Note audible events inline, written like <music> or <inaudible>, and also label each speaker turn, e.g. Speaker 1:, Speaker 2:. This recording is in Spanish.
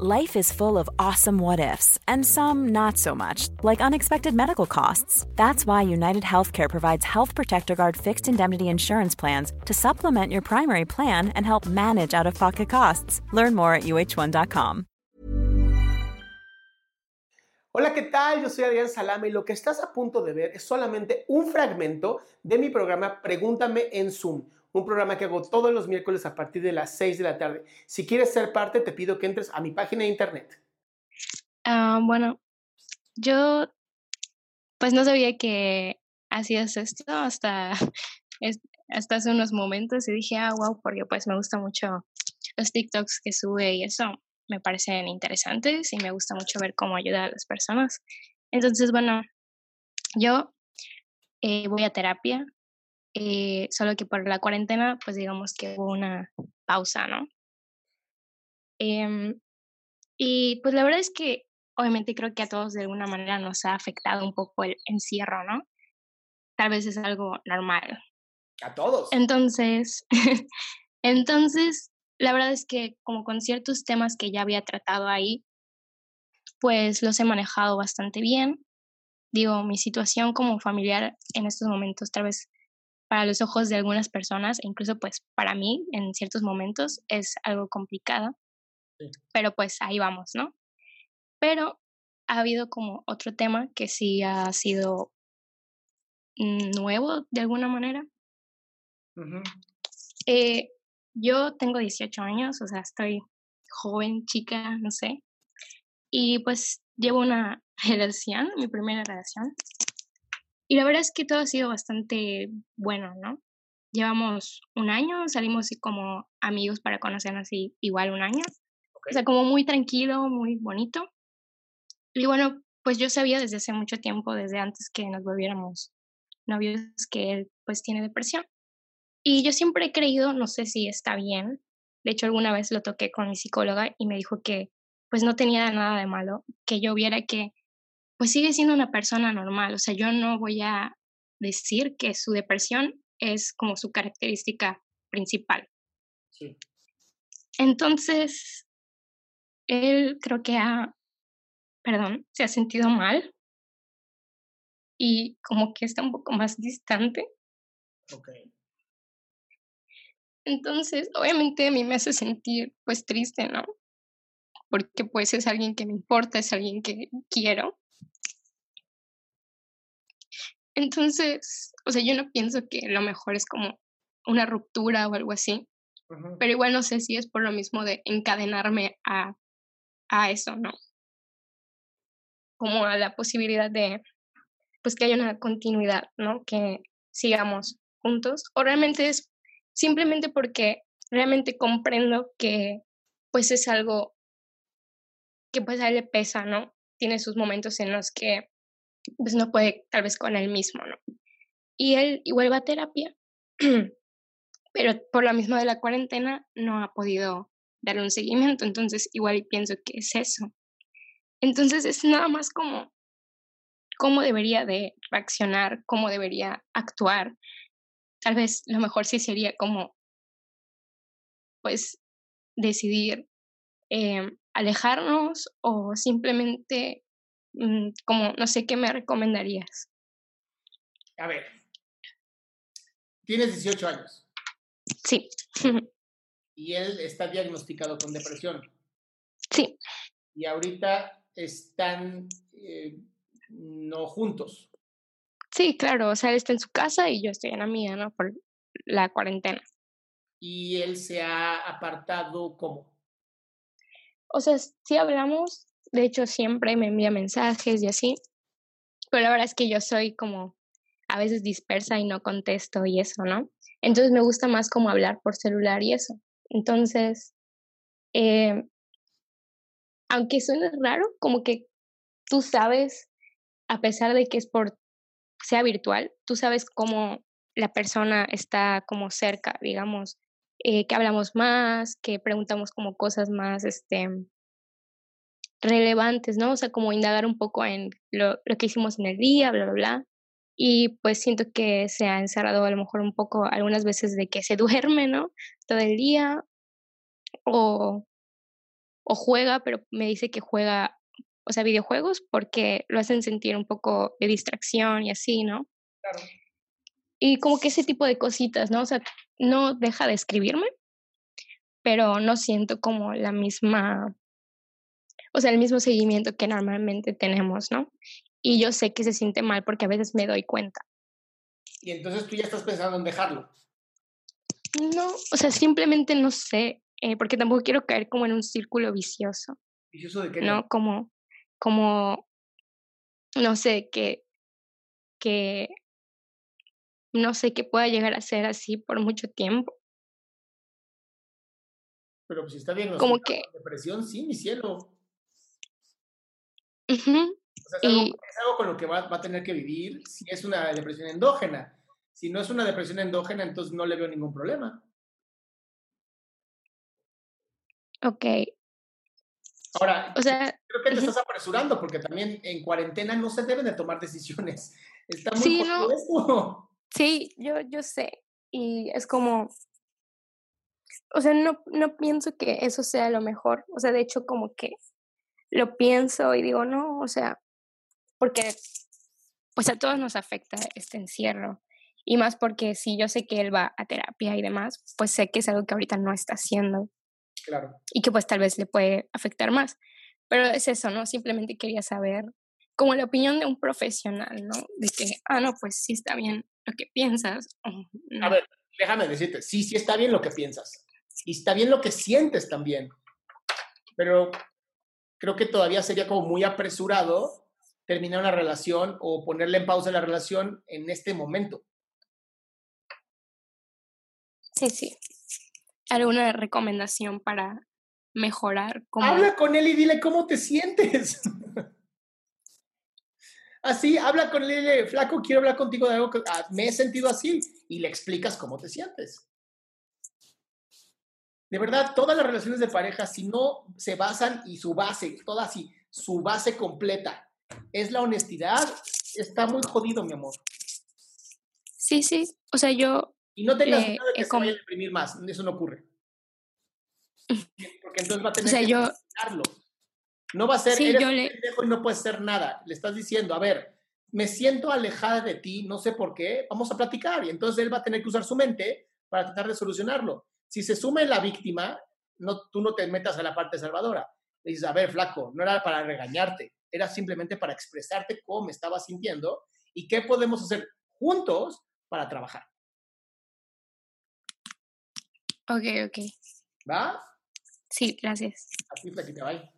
Speaker 1: Life is full of awesome what ifs, and some not so much, like unexpected medical costs. That's why United Healthcare provides Health Protector Guard fixed indemnity insurance plans to supplement your primary plan and help manage out of pocket costs. Learn more at uh1.com.
Speaker 2: Hola, ¿qué tal? Yo soy Adrián Salame y lo que estás a punto de ver es solamente un fragmento de mi programa Pregúntame en Zoom un programa que hago todos los miércoles a partir de las 6 de la tarde. Si quieres ser parte, te pido que entres a mi página de internet.
Speaker 3: Ah, bueno, yo pues no sabía que hacías esto hasta, <laughs> hasta hace unos momentos y dije, ah, wow, porque pues me gusta mucho los TikToks que sube y eso me parecen interesantes y me gusta mucho ver cómo ayuda a las personas. Entonces, bueno, yo eh, voy a terapia eh, solo que por la cuarentena, pues digamos que hubo una pausa, ¿no? Em, y pues la verdad es que obviamente creo que a todos de alguna manera nos ha afectado un poco el encierro, ¿no? Tal vez es algo normal.
Speaker 2: A todos.
Speaker 3: Entonces, <laughs> entonces, la verdad es que como con ciertos temas que ya había tratado ahí, pues los he manejado bastante bien. Digo, mi situación como familiar en estos momentos tal vez para los ojos de algunas personas, e incluso pues para mí en ciertos momentos es algo complicado, pero pues ahí vamos, ¿no? Pero ha habido como otro tema que sí ha sido nuevo de alguna manera. eh, yo tengo 18 años, o sea, estoy joven, chica, no sé. Y pues llevo una <laughs> relación, mi primera relación. Y la verdad es que todo ha sido bastante bueno, ¿no? Llevamos un año, salimos como amigos para conocernos así igual un año. O sea, como muy tranquilo, muy bonito. Y bueno, pues yo sabía desde hace mucho tiempo, desde antes que nos volviéramos novios, que él pues tiene depresión. Y yo siempre he creído, no sé si está bien, de hecho alguna vez lo toqué con mi psicóloga y me dijo que pues no tenía nada de malo, que yo viera que pues sigue siendo una persona normal. O sea, yo no voy a decir que su depresión es como su característica principal. Sí. Entonces, él creo que ha, perdón, se ha sentido mal y como que está un poco más distante.
Speaker 2: Ok.
Speaker 3: Entonces, obviamente a mí me hace sentir pues triste, ¿no? Porque pues es alguien que me importa, es alguien que quiero. Entonces, o sea, yo no pienso que lo mejor es como una ruptura o algo así, pero igual no sé si es por lo mismo de encadenarme a, a eso, ¿no? Como a la posibilidad de, pues que haya una continuidad, ¿no? Que sigamos juntos, o realmente es simplemente porque realmente comprendo que pues es algo que pues a él le pesa, ¿no? Tiene sus momentos en los que pues no puede tal vez con él mismo, ¿no? Y él igual va a terapia, <clears throat> pero por lo mismo de la cuarentena no ha podido darle un seguimiento, entonces igual pienso que es eso. Entonces es nada más como cómo debería de reaccionar, cómo debería actuar. Tal vez lo mejor sí sería como, pues, decidir eh, alejarnos o simplemente como no sé qué me recomendarías.
Speaker 2: A ver, tienes 18 años.
Speaker 3: Sí. <laughs>
Speaker 2: y él está diagnosticado con depresión.
Speaker 3: Sí.
Speaker 2: Y ahorita están eh, no juntos.
Speaker 3: Sí, claro, o sea, él está en su casa y yo estoy en la mía, ¿no? Por la cuarentena.
Speaker 2: ¿Y él se ha apartado cómo?
Speaker 3: o sea, sí hablamos, de hecho siempre me envía mensajes y así, pero la verdad es que yo soy como a veces dispersa y no contesto y eso, ¿no? Entonces me gusta más como hablar por celular y eso. Entonces, eh, aunque suene raro, como que tú sabes, a pesar de que es por, sea virtual, tú sabes cómo la persona está como cerca, digamos, eh, que hablamos más, que preguntamos como cosas más, este, relevantes, ¿no? O sea, como indagar un poco en lo, lo que hicimos en el día, bla, bla, bla. Y pues siento que se ha encerrado a lo mejor un poco algunas veces de que se <laughs> duerme, ¿no? Todo el día o, o juega, pero me dice que juega, o sea, videojuegos porque lo hacen sentir un poco de distracción y así, ¿no? Claro. Y como que ese tipo de cositas, ¿no? O sea, no deja de escribirme, pero no siento como la misma, o sea, el mismo seguimiento que normalmente tenemos, ¿no? Y yo sé que se siente mal porque a veces me doy cuenta.
Speaker 2: Y entonces tú ya estás pensando en dejarlo.
Speaker 3: No, o sea, simplemente no sé, eh, porque tampoco quiero caer como en un círculo vicioso.
Speaker 2: ¿Vicioso de qué?
Speaker 3: No, como, como, no sé, que, que no sé qué pueda llegar a ser así por mucho tiempo.
Speaker 2: Pero pues si está bien,
Speaker 3: como que
Speaker 2: depresión, sí, mi cielo.
Speaker 3: Uh
Speaker 2: o sea, es, algo, es, algo, con lo que va, va, a tener que vivir si es una depresión endógena. Si no es una depresión endógena, entonces no le veo ningún problema.
Speaker 3: Ok.
Speaker 2: Ahora,
Speaker 3: o sea,
Speaker 2: creo que te estás apresurando porque también en cuarentena no se deben de tomar decisiones. <laughs> Está muy
Speaker 3: sí, no.
Speaker 2: esto.
Speaker 3: Sí, yo, yo sé. Y es como, o sea, no, no pienso que eso sea lo mejor. O sea, de hecho, como que lo pienso y digo, no, o sea, porque pues a todos nos afecta este encierro. Y más porque si yo sé que él va a terapia y demás, pues sé que es algo que ahorita no está haciendo.
Speaker 2: Claro.
Speaker 3: Y que pues tal vez le puede afectar más. Pero es eso, ¿no? Simplemente quería saber como la opinión de un profesional, ¿no? De que, ah, no, pues sí está bien lo que piensas. No.
Speaker 2: A ver, déjame decirte, sí, sí está bien lo que piensas. Y está bien lo que sientes también. Pero creo que todavía sería como muy apresurado terminar una relación o ponerle en pausa la relación en este momento.
Speaker 3: Sí, sí. ¿Alguna recomendación para mejorar?
Speaker 2: Cómo... Habla con él y dile cómo te sientes. <laughs> así, habla con él, flaco, quiero hablar contigo de algo que ah, me he sentido así y le explicas cómo te sientes. De verdad, todas las relaciones de pareja, si no se basan y su base, toda así, su base completa es la honestidad, está muy jodido, mi amor.
Speaker 3: Sí, sí. O sea, yo.
Speaker 2: Y no tengas miedo de que se vaya a deprimir más. Eso no ocurre. Porque entonces va a tener
Speaker 3: o sea,
Speaker 2: que
Speaker 3: yo...
Speaker 2: No va a ser,
Speaker 3: sí,
Speaker 2: eres
Speaker 3: yo
Speaker 2: un
Speaker 3: le...
Speaker 2: pendejo y no puedes hacer nada. Le estás diciendo, a ver, me siento alejada de ti, no sé por qué, vamos a platicar. Y entonces él va a tener que usar su mente para tratar de solucionarlo. Si se sume la víctima, no, tú no te metas a la parte salvadora. Le dices, a ver, flaco, no era para regañarte, era simplemente para expresarte cómo me estaba sintiendo y qué podemos hacer juntos para trabajar.
Speaker 3: Ok, ok.
Speaker 2: ¿Va?
Speaker 3: Sí, gracias.
Speaker 2: Así, flaquita, bye.